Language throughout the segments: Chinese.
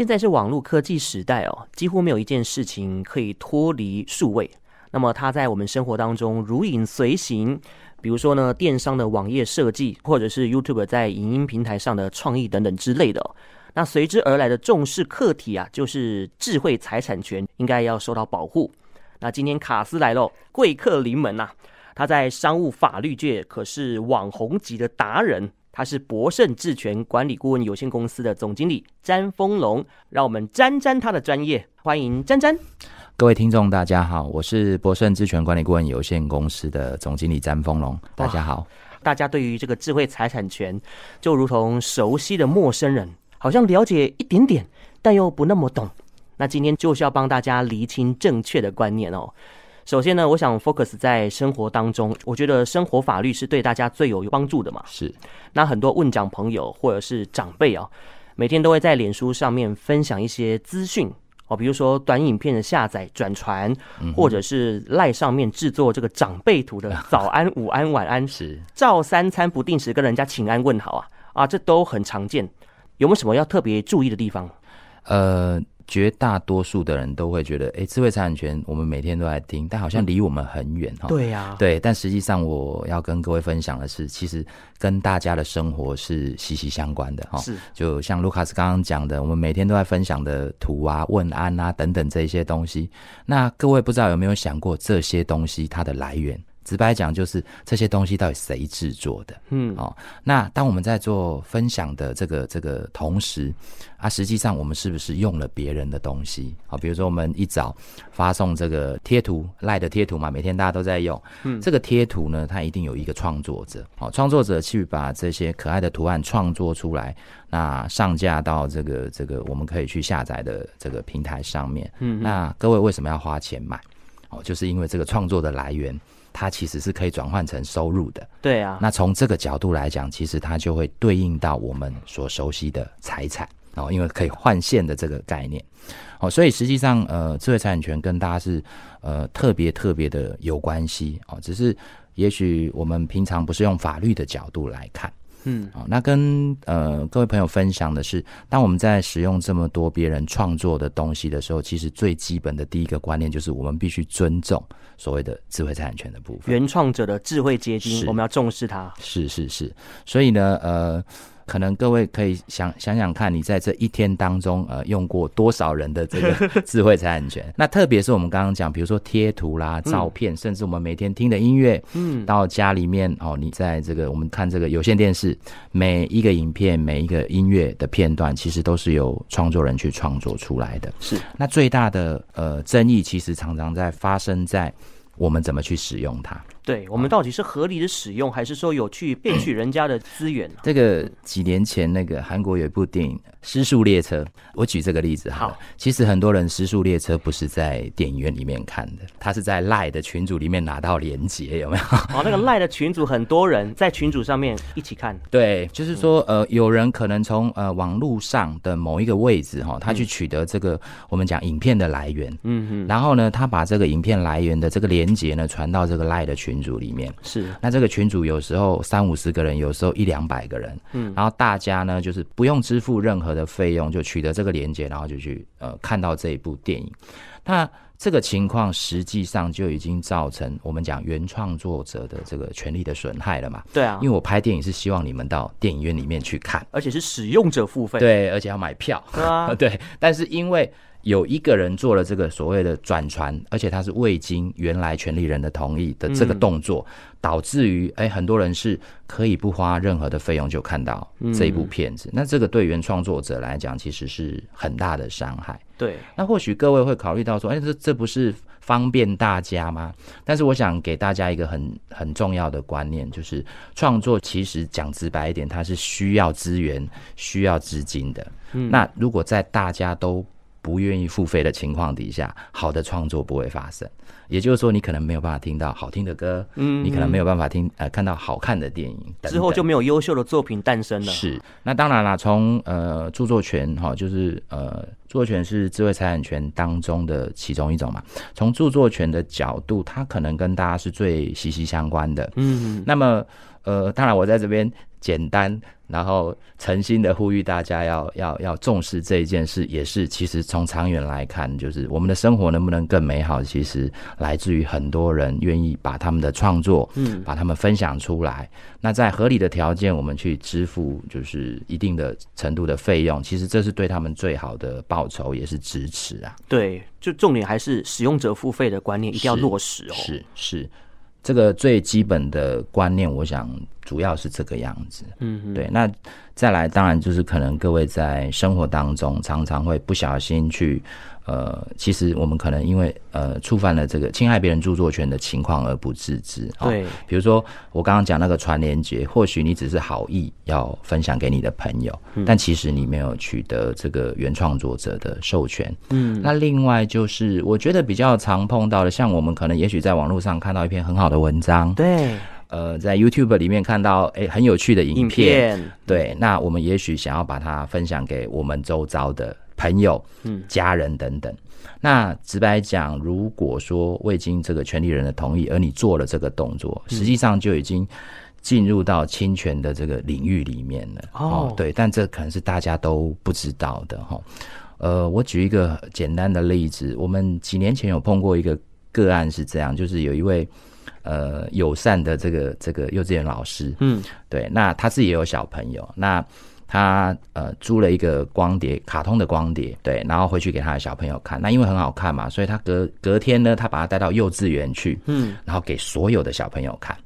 现在是网络科技时代哦，几乎没有一件事情可以脱离数位。那么它在我们生活当中如影随形。比如说呢，电商的网页设计，或者是 YouTube 在影音平台上的创意等等之类的。那随之而来的重视课题啊，就是智慧财产权应该要受到保护。那今天卡斯来喽，贵客临门呐、啊！他在商务法律界可是网红级的达人。他是博盛智权管理顾问有限公司的总经理詹丰龙，让我们沾沾他的专业，欢迎詹詹。各位听众，大家好，我是博盛智权管理顾问有限公司的总经理詹丰龙，大家好。大家对于这个智慧财产权，就如同熟悉的陌生人，好像了解一点点，但又不那么懂。那今天就是要帮大家厘清正确的观念哦。首先呢，我想 focus 在生活当中，我觉得生活法律是对大家最有帮助的嘛。是，那很多问长朋友或者是长辈啊，每天都会在脸书上面分享一些资讯哦，比如说短影片的下载、转传，或者是赖上面制作这个长辈图的早安、午安、晚安，是照三餐不定时跟人家请安问好啊啊，这都很常见。有没有什么要特别注意的地方？呃。绝大多数的人都会觉得，哎，智慧财产权我们每天都在听，但好像离我们很远哈。对呀，对，但实际上我要跟各位分享的是，其实跟大家的生活是息息相关的哈。是，就像卢卡斯刚刚讲的，我们每天都在分享的图啊、问安啊等等这些东西，那各位不知道有没有想过这些东西它的来源？直白讲，就是这些东西到底谁制作的？嗯，哦，那当我们在做分享的这个这个同时，啊，实际上我们是不是用了别人的东西？好，比如说我们一早发送这个贴图赖的贴图嘛，每天大家都在用。嗯，这个贴图呢，它一定有一个创作者，好，创作者去把这些可爱的图案创作出来，那上架到这个这个我们可以去下载的这个平台上面。嗯，那各位为什么要花钱买？哦，就是因为这个创作的来源。它其实是可以转换成收入的，对啊。那从这个角度来讲，其实它就会对应到我们所熟悉的财产哦，因为可以换现的这个概念哦，所以实际上呃，智慧财产权跟大家是呃特别特别的有关系哦，只是也许我们平常不是用法律的角度来看。嗯，好，那跟呃各位朋友分享的是，当我们在使用这么多别人创作的东西的时候，其实最基本的第一个观念就是，我们必须尊重所谓的智慧财产权的部分，原创者的智慧结晶，我们要重视它。是是是，所以呢，呃。可能各位可以想想想看，你在这一天当中，呃，用过多少人的这个 智慧财产权？那特别是我们刚刚讲，比如说贴图啦、照片，嗯、甚至我们每天听的音乐，嗯，到家里面哦，你在这个我们看这个有线电视，每一个影片、每一个音乐的片段，其实都是由创作人去创作出来的。是，那最大的呃争议，其实常常在发生在我们怎么去使用它。对，我们到底是合理的使用，还是说有去骗取人家的资源？啊？这个几年前那个韩国有一部电影《失速列车》，我举这个例子好。好，其实很多人《失速列车》不是在电影院里面看的，他是在赖的群组里面拿到连接，有没有？哦，那个赖的群组很多人在群组上面一起看。对，就是说，呃，有人可能从呃网络上的某一个位置哈，他去取得这个我们讲影片的来源，嗯嗯，然后呢，他把这个影片来源的这个连接呢传到这个赖的群。群组里面是，那这个群组有时候三五十个人，有时候一两百个人，嗯，然后大家呢就是不用支付任何的费用，就取得这个连接，然后就去呃看到这一部电影。那这个情况实际上就已经造成我们讲原创作者的这个权利的损害了嘛？对啊，因为我拍电影是希望你们到电影院里面去看，而且是使用者付费，对，而且要买票，对啊，对，但是因为。有一个人做了这个所谓的转传，而且他是未经原来权利人的同意的这个动作，嗯、导致于哎、欸、很多人是可以不花任何的费用就看到这一部片子，嗯、那这个对原创作者来讲其实是很大的伤害。对，那或许各位会考虑到说，哎、欸，这这不是方便大家吗？但是我想给大家一个很很重要的观念，就是创作其实讲直白一点，它是需要资源、需要资金的。嗯，那如果在大家都不愿意付费的情况底下，好的创作不会发生。也就是说，你可能没有办法听到好听的歌，嗯，你可能没有办法听呃看到好看的电影等等，之后就没有优秀的作品诞生了。是，那当然啦，从呃著作权哈，就是呃著作权是智慧财产权当中的其中一种嘛。从著作权的角度，它可能跟大家是最息息相关的。嗯，那么呃，当然我在这边简单然后诚心的呼吁大家要要要重视这一件事，也是其实从长远来看，就是我们的生活能不能更美好，其实来自于很多人愿意把他们的创作，嗯，把他们分享出来。那在合理的条件，我们去支付就是一定的程度的费用，其实这是对他们最好的报酬，也是支持啊。对，就重点还是使用者付费的观念一定要落实哦。是是。是这个最基本的观念，我想主要是这个样子。嗯嗯，对。那再来，当然就是可能各位在生活当中常常会不小心去。呃，其实我们可能因为呃触犯了这个侵害别人著作权的情况而不自知。对，比如说我刚刚讲那个传连接，或许你只是好意要分享给你的朋友，嗯，但其实你没有取得这个原创作者的授权。嗯，那另外就是我觉得比较常碰到的，像我们可能也许在网络上看到一篇很好的文章，对，呃，在 YouTube 里面看到诶很有趣的影片，影片，对，那我们也许想要把它分享给我们周遭的。朋友、嗯，家人等等。那直白讲，如果说未经这个权利人的同意，而你做了这个动作，实际上就已经进入到侵权的这个领域里面了。哦，对，但这可能是大家都不知道的哈。呃，我举一个简单的例子，我们几年前有碰过一个个案是这样，就是有一位呃友善的这个这个幼稚园老师，嗯，对，那他自己也有小朋友，那。他呃租了一个光碟，卡通的光碟，对，然后回去给他的小朋友看。那因为很好看嘛，所以他隔隔天呢，他把他带到幼稚园去，嗯，然后给所有的小朋友看。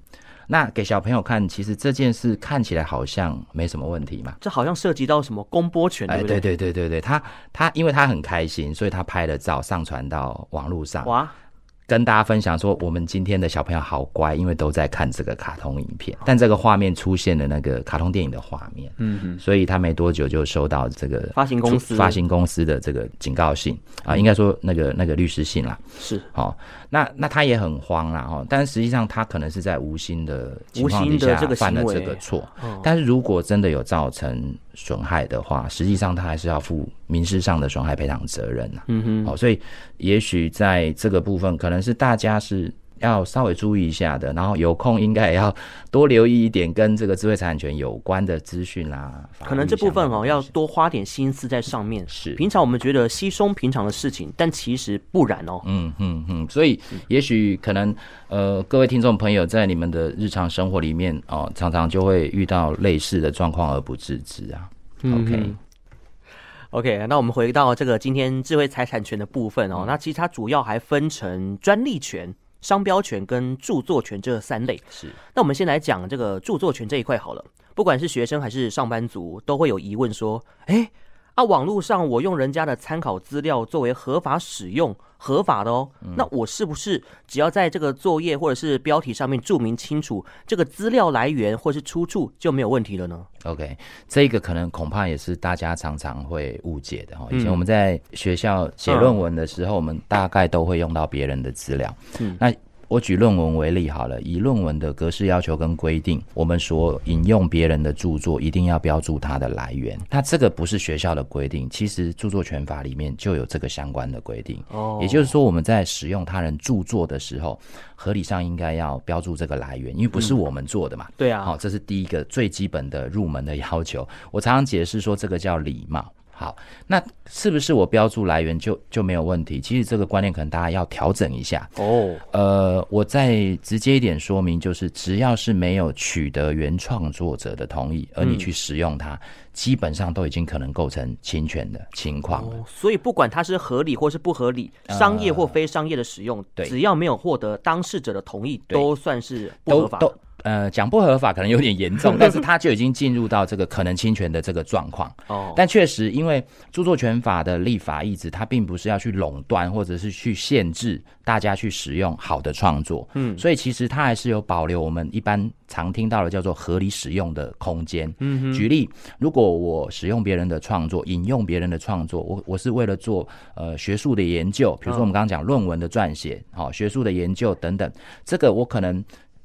那给小朋友看，其实这件事看起来好像没什么问题嘛。这好像涉及到什么公播权，对不对？哎，对对对对对，他他因为他很开心，所以他拍了照上传到网络上。哇。跟大家分享说，我们今天的小朋友好乖，因为都在看这个卡通影片。但这个画面出现了那个卡通电影的画面，嗯嗯，所以他没多久就收到这个发行公司发行公司的这个警告信。啊，应该说那个那个律师信啦。是，好，那那他也很慌啦。哈，但实际上他可能是在无心的情况底下犯了这个错，但是如果真的有造成。损害的话，实际上他还是要负民事上的损害赔偿责任呐。嗯哼，好，所以也许在这个部分，可能是大家是要稍微注意一下的，然后有空应该也要多留意一点跟这个智慧财产权有关的资讯啦。可能这部分哦，要多花点心思在上面。是，平常我们觉得稀松平常的事情，但其实不然哦。嗯嗯嗯，所以也许可能呃，各位听众朋友在你们的日常生活里面哦，常常就会遇到类似的状况而不自知啊。Okay. okay, 那我们回到这个今天智慧财产权的部分哦。嗯、那其实它主要还分成专利权、商标权跟著作权这三类。是，那我们先来讲这个著作权这一块好了。不管是学生还是上班族，都会有疑问说：哎，啊，网络上我用人家的参考资料作为合法使用。合法的哦，那我是不是只要在这个作业或者是标题上面注明清楚这个资料来源或是出处就没有问题了呢？OK，这个可能恐怕也是大家常常会误解的哈。以前我们在学校写论文的时候，我们大概都会用到别人的资料。嗯，那。我举论文为例好了，以论文的格式要求跟规定，我们所引用别人的著作一定要标注它的来源。那这个不是学校的规定，其实著作权法里面就有这个相关的规定。哦，也就是说我们在使用他人著作的时候，合理上应该要标注这个来源，因为不是我们做的嘛。对啊，好，这是第一个最基本的入门的要求。我常常解释说，这个叫礼貌。好，那是不是我标注来源就就没有问题？其实这个观念可能大家要调整一下哦。呃，我再直接一点说明，就是只要是没有取得原创作者的同意，而你去使用它，嗯、基本上都已经可能构成侵权的情况。所以不管它是合理或是不合理，商业或非商业的使用，只要没有获得当事者的同意，都算是不合法的。呃，讲不合法可能有点严重，但是他就已经进入到这个可能侵权的这个状况。哦，但确实，因为著作权法的立法意志，它并不是要去垄断或者是去限制大家去使用好的创作。嗯，所以其实它还是有保留我们一般常听到的叫做合理使用的空间。嗯，举例，如果我使用别人的创作，引用别人的创作，我我是为了做呃学术的研究，比如说我们刚刚讲论文的撰写，好，学术的研究等等，这个我可能。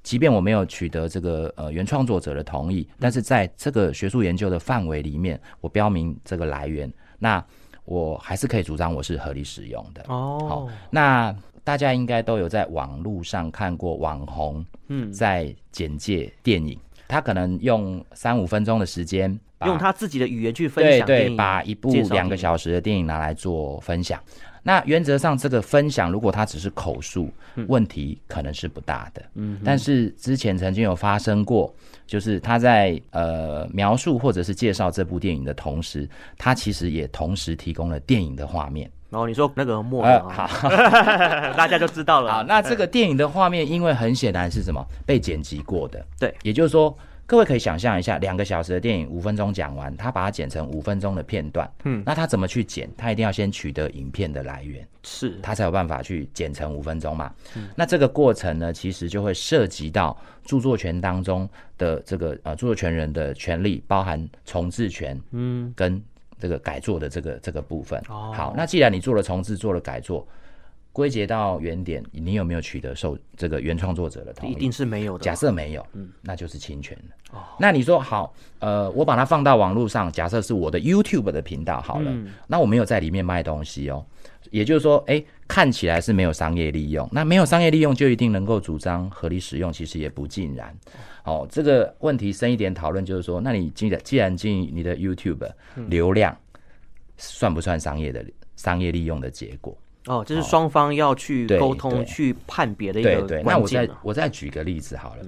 即便我没有取得这个呃原创作者的同意，但是在这个学术研究的范围里面，我标明这个来源，那我还是可以主张我是合理使用的。哦，好，那大家应该都有在网络上看过网红嗯在简介电影，他可能用三五分钟的时间，用他自己的语言去分享，对对，把一部两个小时的电影拿来做分享。那原则上，这个分享如果他只是口述，问题可能是不大的。嗯，但是之前曾经有发生过，就是他在呃描述或者是介绍这部电影的同时，他其实也同时提供了电影的画面。然后你说那个默呃，好，大家就知道了。好，那这个电影的画面，因为很显然是什么被剪辑过的，对，也就是说，各位可以想象一下，两个小时的电影，五分钟讲完，他把它剪成五分钟的片段，嗯，那他怎么去剪？他一定要先取得影片的来源，是，他才有办法去剪成五分钟嘛。嗯，那这个过程呢，其实就会涉及到著作权当中的这个呃著作权人的权利，包含重置权，嗯，跟。这个改作的这个这个部分，好，那既然你做了重置，做了改作，归结到原点，你有没有取得受这个原创作者的同意？一定是没有的。假设没有，嗯，那就是侵权了。那你说好，呃，我把它放到网络上，假设是我的 YouTube 的频道好了，那我没有在里面卖东西哦。也就是说，哎，看起来是没有商业利用，那没有商业利用就一定能够主张合理使用，其实也不尽然。哦，这个问题深一点讨论，就是说，那你既然既然进你的 YouTube 流量，算不算商业的商业利用的结果？哦，这是双方要去沟通、去判别的一个。对对，那我再我再举个例子好了，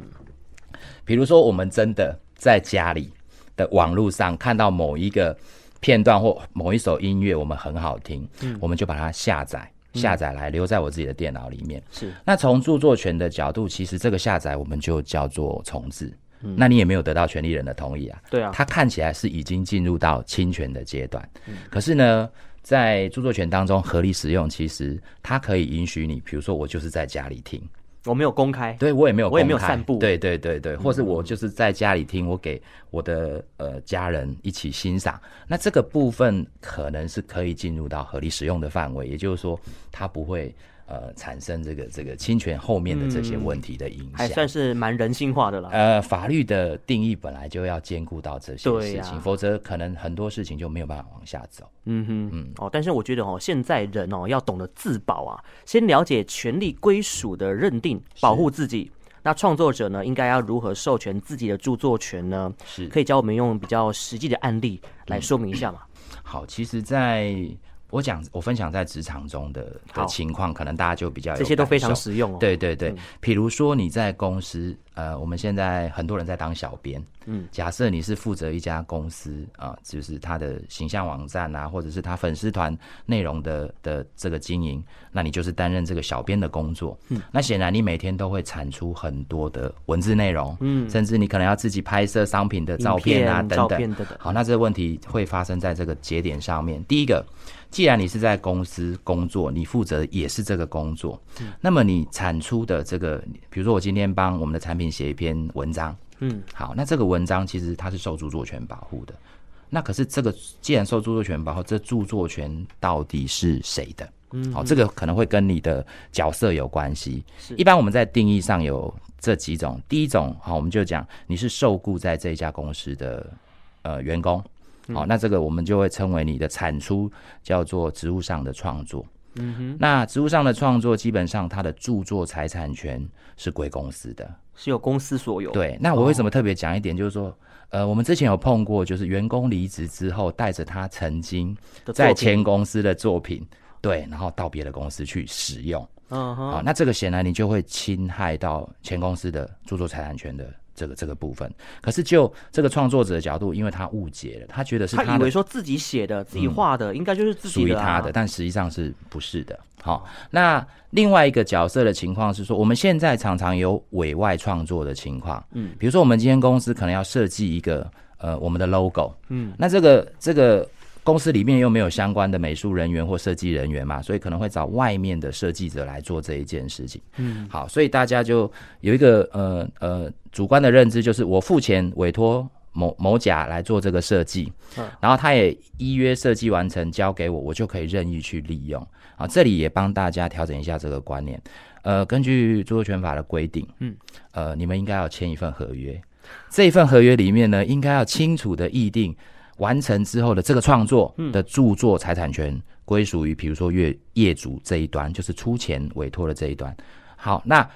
比如说我们真的在家里的网络上看到某一个。片段或某一首音乐，我们很好听，嗯，我们就把它下载下载来留在我自己的电脑里面。是，那从著作权的角度，其实这个下载我们就叫做重置。嗯，那你也没有得到权利人的同意啊。对啊，它看起来是已经进入到侵权的阶段。嗯，可是呢，在著作权当中，合理使用其实它可以允许你，比如说我就是在家里听。我没有公开，对我也没有公开，我也没有散步，对对对对，或是我就是在家里听，我给我的呃家人一起欣赏，那这个部分可能是可以进入到合理使用的范围，也就是说，它不会。呃，产生这个这个侵权后面的这些问题的影响，还算是蛮人性化的了。呃，法律的定义本来就要兼顾到这些事情，否则可能很多事情就没有办法往下走。嗯哼，嗯哦，但是我觉得哦，现在人哦要懂得自保啊，先了解权利归属的认定，保护自己。那创作者呢，应该要如何授权自己的著作权呢？是可以教我们用比较实际的案例来说明一下吗？好，其实，在我讲，我分享在职场中的的情况，可能大家就比较有这些都非常实用哦。对对对，比如说你在公司，呃，我们现在很多人在当小编，嗯，假设你是负责一家公司啊，就是他的形象网站啊，或者是他粉丝团内容的的这个经营，那你就是担任这个小编的工作。嗯，那显然你每天都会产出很多的文字内容，嗯，甚至你可能要自己拍摄商品的照片啊，等等。好，那这个问题会发生在这个节点上面。第一个。既然你是在公司工作，你负责也是这个工作，嗯，那么你产出的这个，比如说我今天帮我们的产品写一篇文章，嗯，好，那这个文章其实它是受著作权保护的，那可是这个既然受著作权保护，这著作权到底是谁的？嗯，好，这个可能会跟你的角色有关系。是，一般我们在定义上有这几种，第一种，好，我们就讲你是受雇在这家公司的呃员工。好，那这个我们就会称为你的产出叫做职务上的创作。嗯哼，那职务上的创作基本上它的著作财产权是归公司的，是由公司所有。对，那我为什么特别讲一点，就是说，哦、呃，我们之前有碰过，就是员工离职之后，带着他曾经在前公司的作品，对，然后到别的公司去使用。嗯哼，好，那这个显然你就会侵害到前公司的著作财产权的。这个这个部分，可是就这个创作者的角度，因为他误解了，他觉得是他，他以为说自己写的、自己画的，应该就是自己、啊、属于他的，但实际上是不是的。好，那另外一个角色的情况是说，我们现在常常有委外创作的情况，嗯，比如说我们今天公司可能要设计一个呃我们的 logo，嗯，那这个这个。公司里面又没有相关的美术人员或设计人员嘛，所以可能会找外面的设计者来做这一件事情。嗯，好，所以大家就有一个呃呃主观的认知，就是我付钱委托某某甲来做这个设计，嗯，然后他也依约设计完成交给我，我就可以任意去利用。啊，这里也帮大家调整一下这个观念。呃，根据著作权法的规定，嗯，呃，你们应该要签一份合约，这一份合约里面呢，应该要清楚的议定。完成之后的这个创作的著作财产权归属于，比如说业业主这一端，就是出钱委托的这一端。好，那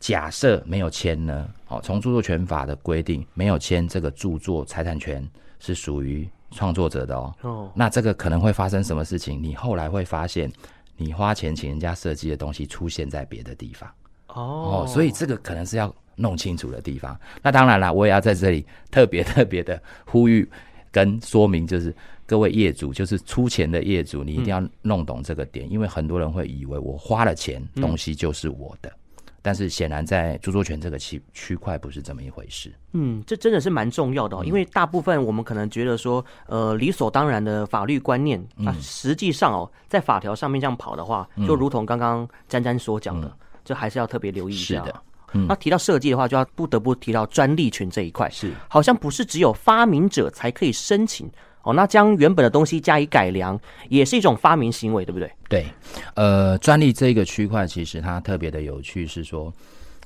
假设没有签呢？哦，从著作权法的规定，没有签这个著作财产权是属于创作者的哦。哦，那这个可能会发生什么事情？你后来会发现，你花钱请人家设计的东西出现在别的地方。哦，哦，所以这个可能是要弄清楚的地方。那当然了，我也要在这里特别 特别的呼吁跟说明，就是各位业主，就是出钱的业主，你一定要弄懂这个点，嗯、因为很多人会以为我花了钱，东西就是我的。嗯但是显然，在著作权这个区区块不是这么一回事。嗯，这真的是蛮重要的哦，因为大部分我们可能觉得说，呃，理所当然的法律观念啊，实际上哦，在法条上面这样跑的话，就如同刚刚詹詹所讲的，这还是要特别留意一下。是的，那提到设计的话，就要不得不提到专利权这一块，是好像不是只有发明者才可以申请。哦，那将原本的东西加以改良，也是一种发明行为，对不对？对，呃，专利这个区块其实它特别的有趣，是说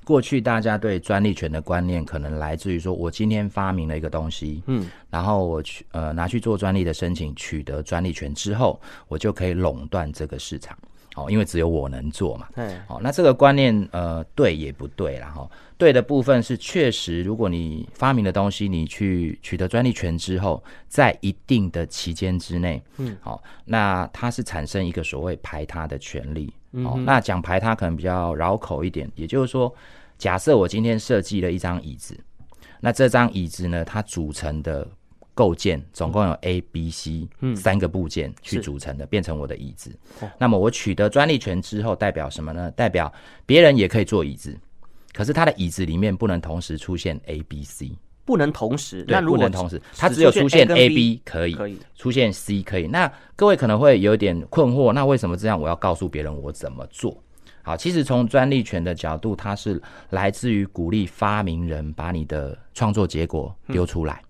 过去大家对专利权的观念可能来自于说，我今天发明了一个东西，嗯，然后我去呃拿去做专利的申请，取得专利权之后，我就可以垄断这个市场。哦，因为只有我能做嘛。对。哦，那这个观念，呃，对也不对啦。哈。对的部分是确实，如果你发明的东西，你去取得专利权之后，在一定的期间之内，嗯，好，那它是产生一个所谓排他的权利。哦，那讲排他可能比较绕口一点，也就是说，假设我今天设计了一张椅子，那这张椅子呢，它组成的。构件总共有 A、B、C 三个部件去组成的，变成我的椅子。那么我取得专利权之后，代表什么呢？代表别人也可以做椅子，可是他的椅子里面不能同时出现 A、B、C，不能同时。对，不能同时，它只有出现 A、B 可以，可以出现 C 可以。那各位可能会有点困惑，那为什么这样？我要告诉别人我怎么做？好，其实从专利权的角度，它是来自于鼓励发明人把你的创作结果丢出来。嗯，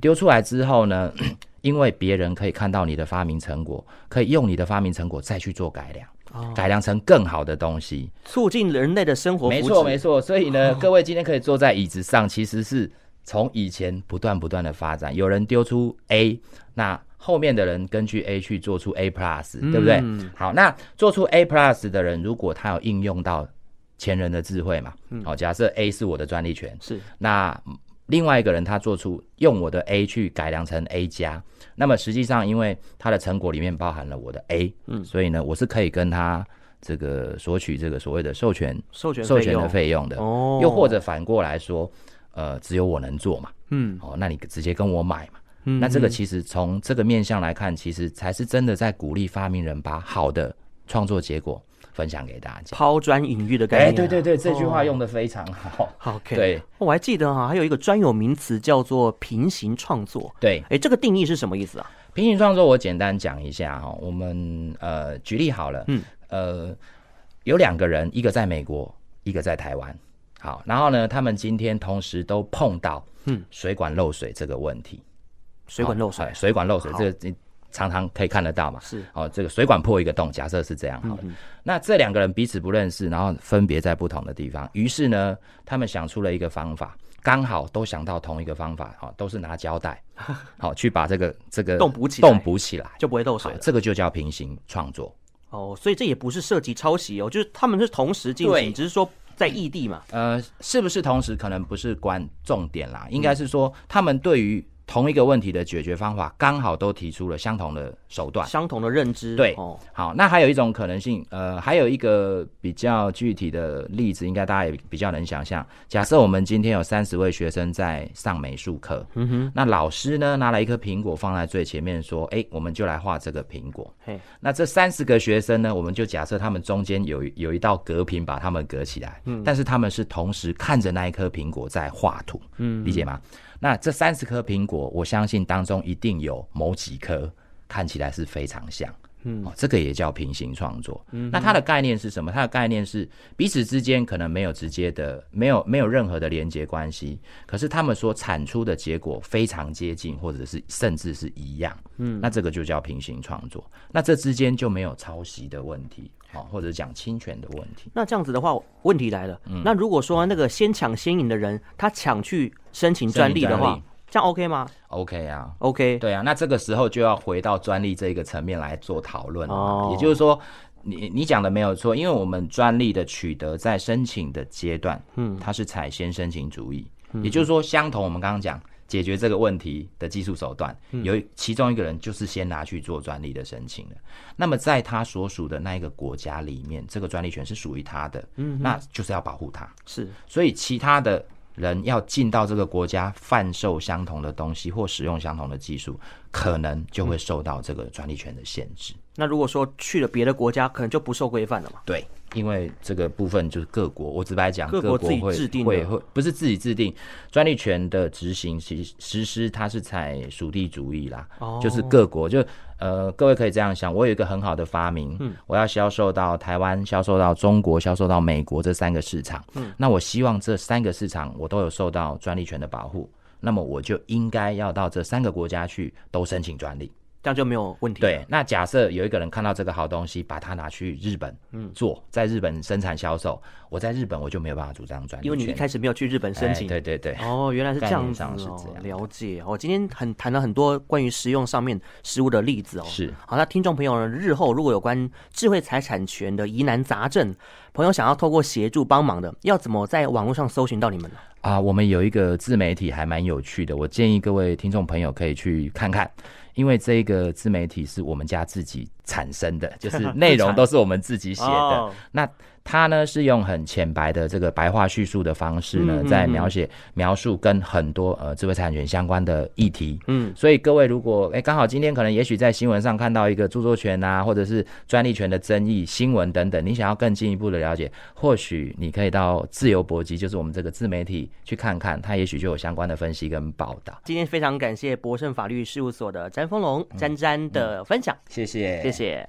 丢出来之后呢，因为别人可以看到你的发明成果，可以用你的发明成果再去做改良，哦、改良成更好的东西，促进人类的生活。没错，没错。所以呢，哦、各位今天可以坐在椅子上，其实是从以前不断不断的发展。有人丢出 A，那后面的人根据 A 去做出 A Plus，对不对？嗯、好，那做出 A Plus 的人，如果他有应用到前人的智慧嘛，好，假设 A 是我的专利权，是那。另外一个人他做出用我的 A 去改良成 A 加，那么实际上因为他的成果里面包含了我的 A，嗯，所以呢，我是可以跟他这个索取这个所谓的授权授权授权的费用。的。哦。又或者反过来说，呃，只有我能做嘛，嗯，哦，那你直接跟我买嘛，嗯，那这个其实从这个面向来看，其实才是真的在鼓励发明人把好的创作结果。分享给大家，抛砖引玉的概念、啊。哎、欸，对对对，这句话用的非常好。好，OK。对，我还记得哈，还有一个专有名词叫做平行创作。对，哎、欸，这个定义是什么意思啊？平行创作，我简单讲一下哈。我们呃举例好了，嗯，呃，有两个人，一个在美国，一个在台湾。好，然后呢，他们今天同时都碰到嗯水管漏水这个问题。水管漏水，水管漏水，这个常常可以看得到嘛？是哦，这个水管破一个洞，假设是这样好了。嗯、那这两个人彼此不认识，然后分别在不同的地方。于是呢，他们想出了一个方法，刚好都想到同一个方法，哈，都是拿胶带，好 去把这个这个洞补起来，洞补起来就不会漏水。这个就叫平行创作。哦，所以这也不是涉及抄袭哦，就是他们是同时进行，只是说在异地嘛。呃，是不是同时可能不是关重点啦，应该是说他们对于。同一个问题的解决方法，刚好都提出了相同的手段，相同的认知。对，哦，好，那还有一种可能性，呃，还有一个比较具体的例子，应该大家也比较能想象。假设我们今天有三十位学生在上美术课，嗯哼，那老师呢拿了一颗苹果放在最前面，说，哎，我们就来画这个苹果。嘿，那这三十个学生呢，我们就假设他们中间有有一道隔屏把他们隔起来，嗯，但是他们是同时看着那一颗苹果在画图，嗯，理解吗？那这三十颗苹果，我相信当中一定有某几颗看起来是非常像，嗯，这个也叫平行创作。嗯，那它的概念是什么？它的概念是彼此之间可能没有直接的，没有没有任何的连接关系，可是他们所产出的结果非常接近，或者是甚至是一样。嗯，那这个就叫平行创作。那这之间就没有抄袭的问题。或者讲侵权的问题。那这样子的话，问题来了。嗯，那如果说那个先抢先赢的人，他抢去申请专利的话，这样 OK 吗？OK 啊，OK。对啊，那这个时候就要回到专利这个层面来做讨论了。哦，也就是说，你你讲的没有错，因为我们专利的取得在申请的阶段，嗯，它是采先申请主义，嗯，也就是说，相同我们刚刚讲。解决这个问题的技术手段，有其中一个人就是先拿去做专利的申请的。那么在他所属的那一个国家里面，这个专利权是属于他的，嗯，那就是要保护他。是，所以其他的人要进到这个国家贩售相同的东西或使用相同的技术，可能就会受到这个专利权的限制。那如果说去了别的国家，可能就不受规范了嘛？对。因为这个部分就是各国，我直白讲，各国自己制定会会不是自己制定专利权的执行，其实施它是采属地主义啦，哦、就是各国就呃，各位可以这样想，我有一个很好的发明，嗯、我要销售到台湾，销售到中国，销售到美国这三个市场，嗯，那我希望这三个市场我都有受到专利权的保护，那么我就应该要到这三个国家去都申请专利。这样就没有问题。对，那假设有一个人看到这个好东西，把它拿去日本做，嗯，在日本生产销售，我在日本我就没有办法主张专利，因为你一开始没有去日本申请。哎、对对对。哦，原来是这样子哦，了解。我今天很谈了很多关于实用上面实物的例子哦。是。好，那听众朋友呢，日后如果有关智慧财产权的疑难杂症，朋友想要透过协助帮忙的，要怎么在网络上搜寻到你们呢？啊，我们有一个自媒体还蛮有趣的，我建议各位听众朋友可以去看看。因为这个自媒体是我们家自己产生的，就是 内容都是我们自己写的。哦、那他呢是用很浅白的这个白话叙述的方式呢，在描写描述跟很多呃智慧产权相关的议题。嗯，所以各位如果哎刚好今天可能也许在新闻上看到一个著作权啊，或者是专利权的争议新闻等等，你想要更进一步的了解，或许你可以到自由搏击，就是我们这个自媒体去看看，它也许就有相关的分析跟报道。今天非常感谢博胜法律事务所的詹丰龙詹詹的分享，谢谢，谢谢。